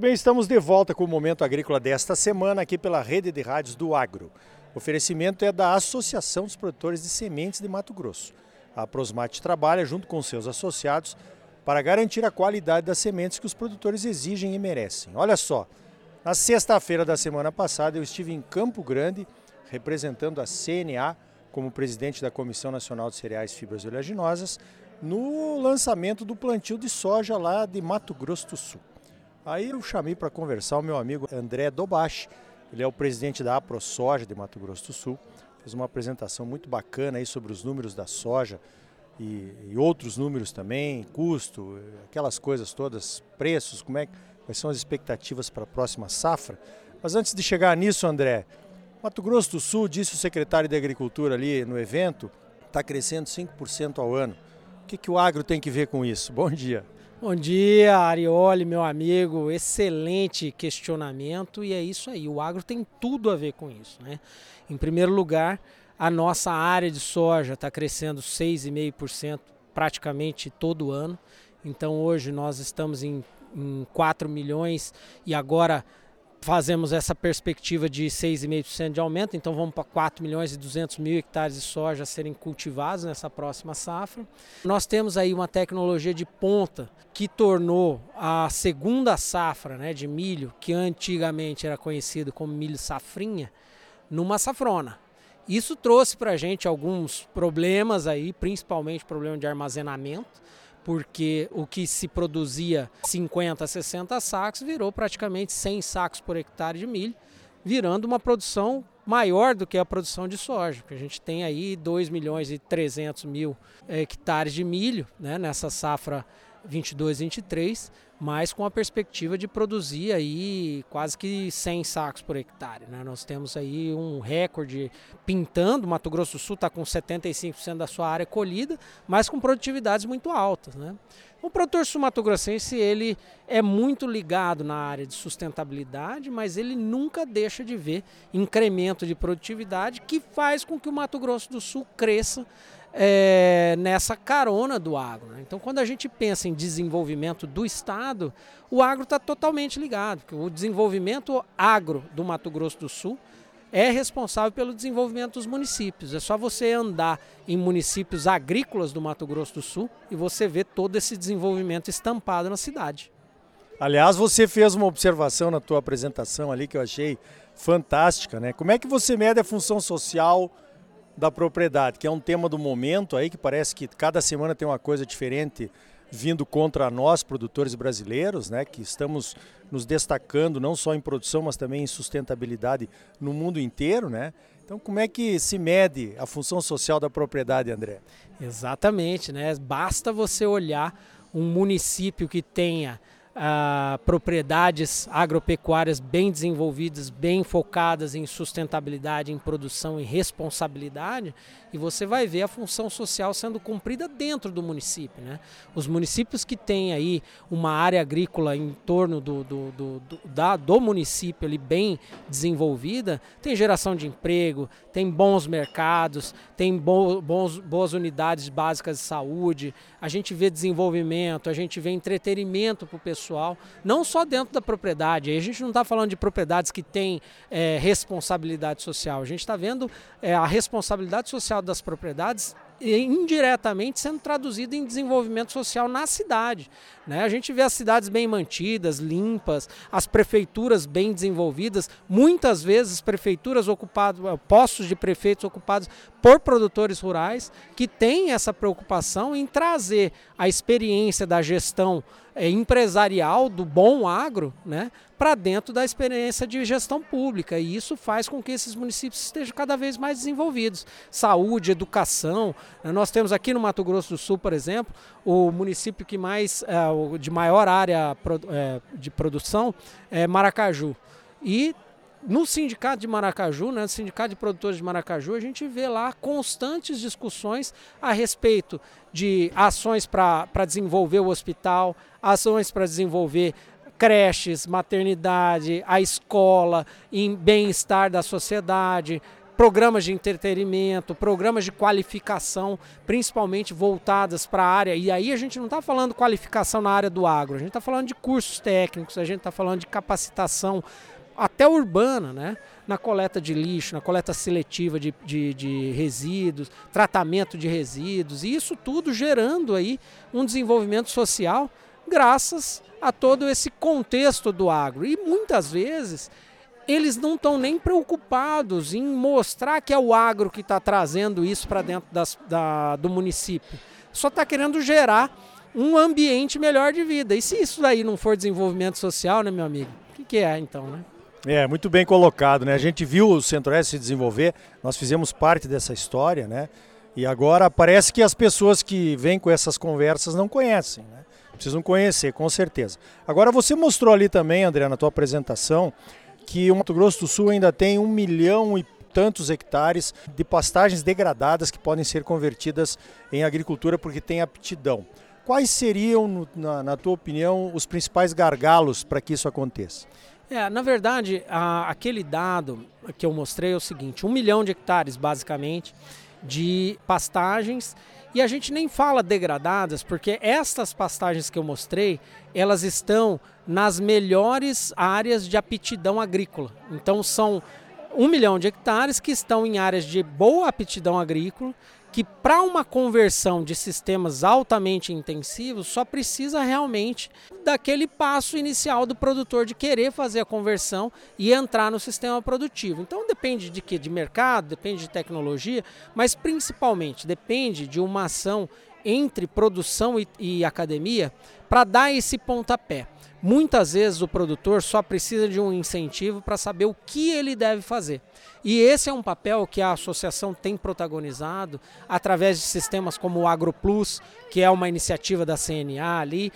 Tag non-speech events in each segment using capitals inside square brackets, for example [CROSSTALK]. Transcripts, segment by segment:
Muito bem, estamos de volta com o Momento Agrícola desta semana aqui pela Rede de Rádios do Agro. O oferecimento é da Associação dos Produtores de Sementes de Mato Grosso. A Prosmate trabalha junto com seus associados para garantir a qualidade das sementes que os produtores exigem e merecem. Olha só, na sexta-feira da semana passada eu estive em Campo Grande representando a CNA como presidente da Comissão Nacional de Cereais, Fibras e Oleaginosas no lançamento do plantio de soja lá de Mato Grosso do Sul. Aí eu chamei para conversar o meu amigo André Dobache, ele é o presidente da AproSoja de Mato Grosso do Sul, fez uma apresentação muito bacana aí sobre os números da soja e, e outros números também, custo, aquelas coisas todas, preços, como é, quais são as expectativas para a próxima safra. Mas antes de chegar nisso, André, Mato Grosso do Sul, disse o secretário de Agricultura ali no evento, está crescendo 5% ao ano que, que o agro tem que ver com isso? Bom dia. Bom dia, Arioli, meu amigo. Excelente questionamento e é isso aí. O agro tem tudo a ver com isso. Né? Em primeiro lugar, a nossa área de soja está crescendo 6,5% praticamente todo ano. Então hoje nós estamos em, em 4 milhões e agora fazemos essa perspectiva de 6,5% de aumento, então vamos para 4 milhões e 200 mil hectares de soja serem cultivados nessa próxima safra. Nós temos aí uma tecnologia de ponta que tornou a segunda safra né, de milho, que antigamente era conhecido como milho safrinha, numa safrona. Isso trouxe para a gente alguns problemas aí, principalmente problema de armazenamento, porque o que se produzia 50, 60 sacos virou praticamente 100 sacos por hectare de milho, virando uma produção maior do que a produção de soja, que a gente tem aí 2 milhões e 300 mil hectares de milho né, nessa safra 22, 23, mas com a perspectiva de produzir aí quase que 100 sacos por hectare. Né? Nós temos aí um recorde pintando, Mato Grosso do Sul está com 75% da sua área colhida, mas com produtividades muito altas. Né? O produtor sul-mato-grossense ele é muito ligado na área de sustentabilidade, mas ele nunca deixa de ver incremento de produtividade que faz com que o Mato Grosso do Sul cresça é, nessa carona do agro. Né? Então, quando a gente pensa em desenvolvimento do Estado, o agro está totalmente ligado. O desenvolvimento agro do Mato Grosso do Sul é responsável pelo desenvolvimento dos municípios. É só você andar em municípios agrícolas do Mato Grosso do Sul e você vê todo esse desenvolvimento estampado na cidade. Aliás, você fez uma observação na tua apresentação ali que eu achei fantástica, né? Como é que você mede a função social da propriedade, que é um tema do momento aí, que parece que cada semana tem uma coisa diferente vindo contra nós, produtores brasileiros, né, que estamos nos destacando não só em produção, mas também em sustentabilidade no mundo inteiro, né? Então, como é que se mede a função social da propriedade, André? Exatamente, né? Basta você olhar um município que tenha propriedades agropecuárias bem desenvolvidas, bem focadas em sustentabilidade, em produção e responsabilidade, e você vai ver a função social sendo cumprida dentro do município. Né? Os municípios que têm aí uma área agrícola em torno do, do, do, do, da, do município ali bem desenvolvida, tem geração de emprego, tem bons mercados, tem bo, bons, boas unidades básicas de saúde, a gente vê desenvolvimento, a gente vê entretenimento para o pessoal, não só dentro da propriedade, a gente não está falando de propriedades que têm é, responsabilidade social, a gente está vendo é, a responsabilidade social das propriedades indiretamente sendo traduzido em desenvolvimento social na cidade. Né? A gente vê as cidades bem mantidas, limpas, as prefeituras bem desenvolvidas, muitas vezes prefeituras ocupadas, postos de prefeitos ocupados por produtores rurais que têm essa preocupação em trazer a experiência da gestão empresarial do bom agro né, para dentro da experiência de gestão pública. E isso faz com que esses municípios estejam cada vez mais desenvolvidos. Saúde, educação. Né, nós temos aqui no Mato Grosso do Sul, por exemplo, o município que mais é, de maior área é, de produção é Maracaju. E no sindicato de Maracaju, né, no sindicato de produtores de Maracaju, a gente vê lá constantes discussões a respeito de ações para desenvolver o hospital, ações para desenvolver creches, maternidade, a escola, em bem-estar da sociedade, programas de entretenimento, programas de qualificação, principalmente voltadas para a área. E aí a gente não está falando qualificação na área do agro, a gente está falando de cursos técnicos, a gente está falando de capacitação até urbana, né? na coleta de lixo, na coleta seletiva de, de, de, resíduos, tratamento de resíduos, e isso tudo gerando aí um desenvolvimento social graças a todo esse contexto do agro. E muitas vezes eles não estão nem preocupados em mostrar que é o agro que está trazendo isso para dentro das, da, do município. Só está querendo gerar um ambiente melhor de vida. E se isso daí não for desenvolvimento social, né, meu amigo? O que, que é então, né? É, muito bem colocado, né? A gente viu o Centro-Oeste se desenvolver, nós fizemos parte dessa história, né? E agora parece que as pessoas que vêm com essas conversas não conhecem, né? Precisam conhecer, com certeza. Agora você mostrou ali também, André, na tua apresentação, que o Mato Grosso do Sul ainda tem um milhão e tantos hectares de pastagens degradadas que podem ser convertidas em agricultura porque tem aptidão. Quais seriam, na, na tua opinião, os principais gargalos para que isso aconteça? É, na verdade, a, aquele dado que eu mostrei é o seguinte: um milhão de hectares, basicamente, de pastagens. E a gente nem fala degradadas, porque estas pastagens que eu mostrei, elas estão nas melhores áreas de aptidão agrícola. Então são um milhão de hectares que estão em áreas de boa aptidão agrícola, que para uma conversão de sistemas altamente intensivos só precisa realmente daquele passo inicial do produtor de querer fazer a conversão e entrar no sistema produtivo. Então depende de que de mercado, depende de tecnologia, mas principalmente depende de uma ação entre produção e, e academia para dar esse pontapé. Muitas vezes o produtor só precisa de um incentivo para saber o que ele deve fazer. E esse é um papel que a associação tem protagonizado através de sistemas como o AgroPlus, que é uma iniciativa da CNA ali,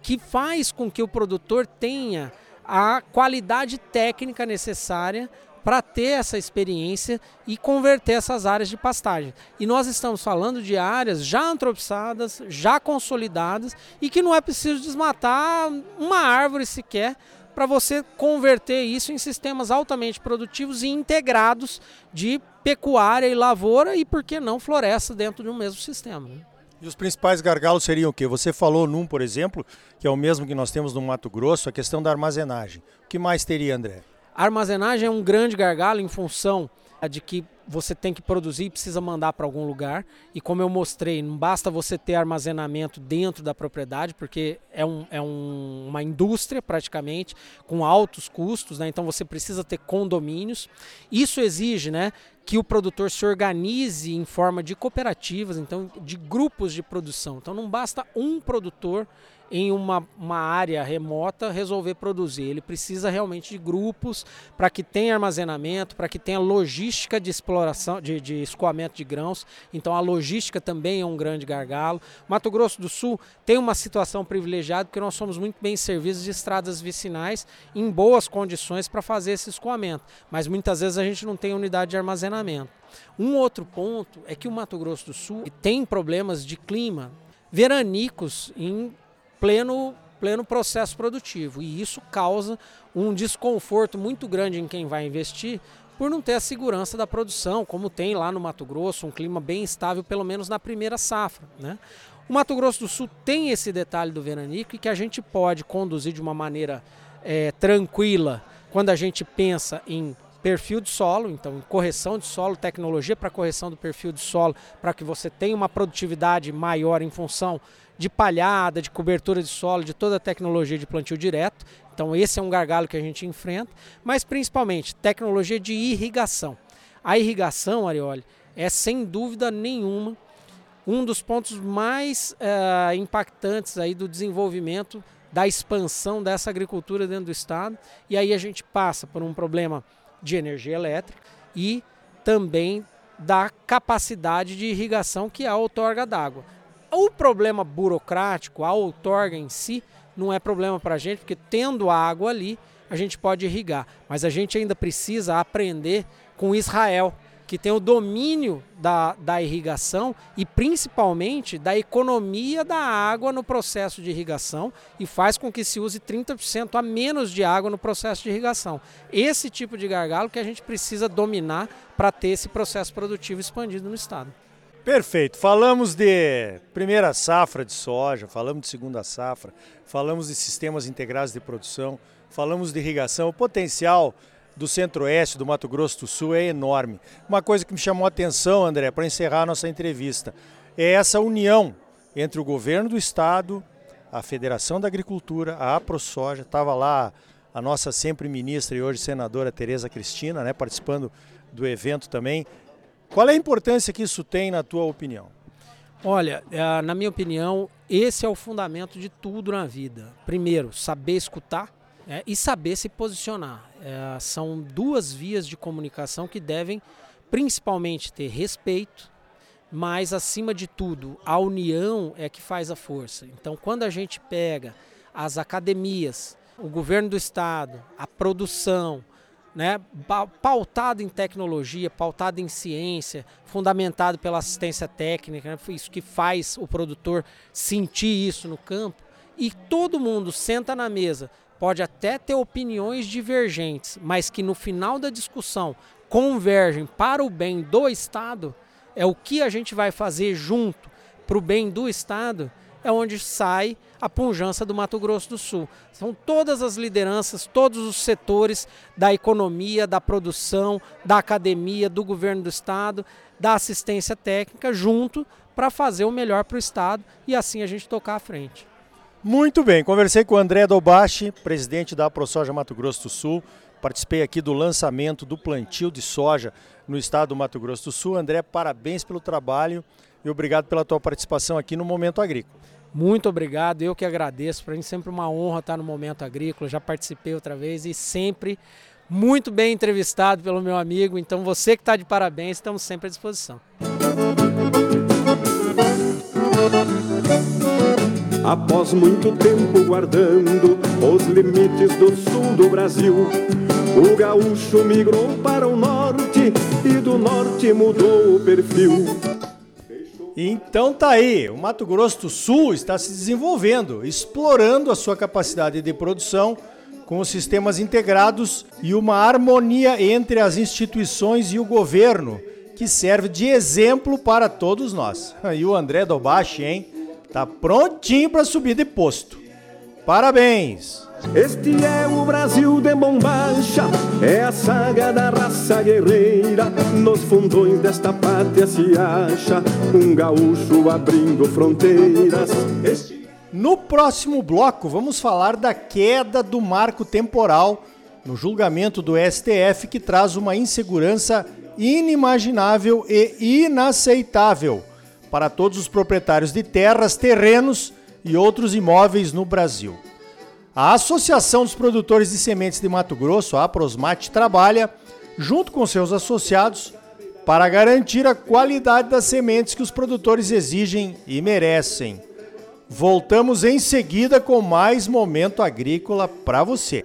que faz com que o produtor tenha a qualidade técnica necessária para ter essa experiência e converter essas áreas de pastagem. E nós estamos falando de áreas já antropizadas, já consolidadas e que não é preciso desmatar uma árvore sequer para você converter isso em sistemas altamente produtivos e integrados de pecuária e lavoura e, por que não, floresta dentro de um mesmo sistema. Né? E os principais gargalos seriam o quê? Você falou num, por exemplo, que é o mesmo que nós temos no Mato Grosso, a questão da armazenagem. O que mais teria, André? Armazenagem é um grande gargalo em função de que você tem que produzir e precisa mandar para algum lugar. E como eu mostrei, não basta você ter armazenamento dentro da propriedade, porque é, um, é um, uma indústria praticamente, com altos custos, né? então você precisa ter condomínios. Isso exige né, que o produtor se organize em forma de cooperativas, então de grupos de produção. Então não basta um produtor em uma, uma área remota resolver produzir. Ele precisa realmente de grupos para que tenha armazenamento, para que tenha logística de exploração, de, de escoamento de grãos. Então a logística também é um grande gargalo. Mato Grosso do Sul tem uma situação privilegiada porque nós somos muito bem servidos de estradas vicinais em boas condições para fazer esse escoamento. Mas muitas vezes a gente não tem unidade de armazenamento. Um outro ponto é que o Mato Grosso do Sul tem problemas de clima veranicos em pleno, pleno processo produtivo. E isso causa um desconforto muito grande em quem vai investir por não ter a segurança da produção, como tem lá no Mato Grosso, um clima bem estável, pelo menos na primeira safra. Né? O Mato Grosso do Sul tem esse detalhe do veranico e que a gente pode conduzir de uma maneira é, tranquila quando a gente pensa em perfil de solo, então correção de solo, tecnologia para correção do perfil de solo, para que você tenha uma produtividade maior em função de palhada, de cobertura de solo, de toda a tecnologia de plantio direto. Então esse é um gargalo que a gente enfrenta, mas principalmente tecnologia de irrigação. A irrigação, Arioli, é sem dúvida nenhuma um dos pontos mais uh, impactantes aí do desenvolvimento da expansão dessa agricultura dentro do estado. E aí a gente passa por um problema de energia elétrica e também da capacidade de irrigação que é a outorga d'água. O problema burocrático, a outorga em si, não é problema para a gente, porque tendo água ali, a gente pode irrigar. Mas a gente ainda precisa aprender com Israel, que tem o domínio da, da irrigação e principalmente da economia da água no processo de irrigação e faz com que se use 30% a menos de água no processo de irrigação. Esse tipo de gargalo que a gente precisa dominar para ter esse processo produtivo expandido no estado. Perfeito. Falamos de primeira safra de soja, falamos de segunda safra, falamos de sistemas integrados de produção, falamos de irrigação. O potencial do Centro-Oeste, do Mato Grosso do Sul, é enorme. Uma coisa que me chamou a atenção, André, para encerrar a nossa entrevista, é essa união entre o governo do estado, a Federação da Agricultura, a AproSoja, estava lá a nossa sempre ministra e hoje senadora Tereza Cristina, né, participando do evento também. Qual é a importância que isso tem na tua opinião? Olha, é, na minha opinião, esse é o fundamento de tudo na vida. Primeiro, saber escutar é, e saber se posicionar. É, são duas vias de comunicação que devem principalmente ter respeito, mas acima de tudo, a união é que faz a força. Então, quando a gente pega as academias, o governo do estado, a produção, né, pautado em tecnologia, pautado em ciência, fundamentado pela assistência técnica, né, isso que faz o produtor sentir isso no campo, e todo mundo senta na mesa pode até ter opiniões divergentes, mas que no final da discussão convergem para o bem do Estado, é o que a gente vai fazer junto para o bem do Estado, é onde sai a punjança do Mato Grosso do Sul. São todas as lideranças, todos os setores da economia, da produção, da academia, do governo do Estado, da assistência técnica, junto para fazer o melhor para o Estado e assim a gente tocar à frente. Muito bem, conversei com o André Dobashi, presidente da ProSoja Mato Grosso do Sul. Participei aqui do lançamento do plantio de soja no estado do Mato Grosso do Sul. André, parabéns pelo trabalho e obrigado pela tua participação aqui no Momento Agrícola. Muito obrigado, eu que agradeço. Para mim sempre uma honra estar no Momento Agrícola. Já participei outra vez e sempre muito bem entrevistado pelo meu amigo. Então você que está de parabéns, estamos sempre à disposição. Após muito tempo guardando os limites do sul do Brasil, o gaúcho migrou para o norte e do norte mudou o perfil. Então tá aí, o Mato Grosso do Sul está se desenvolvendo, explorando a sua capacidade de produção com sistemas integrados e uma harmonia entre as instituições e o governo, que serve de exemplo para todos nós. [LAUGHS] E o André Dobachi, hein? Tá prontinho para subir de posto. Parabéns! Este é o Brasil de bombacha, é a saga da raça guerreira. Nos fundões desta pátria se acha um gaúcho abrindo fronteiras. Este... No próximo bloco, vamos falar da queda do marco temporal no julgamento do STF que traz uma insegurança inimaginável e inaceitável para todos os proprietários de terras, terrenos e outros imóveis no Brasil. A Associação dos Produtores de Sementes de Mato Grosso, a Prosmate, trabalha junto com seus associados para garantir a qualidade das sementes que os produtores exigem e merecem. Voltamos em seguida com mais momento agrícola para você.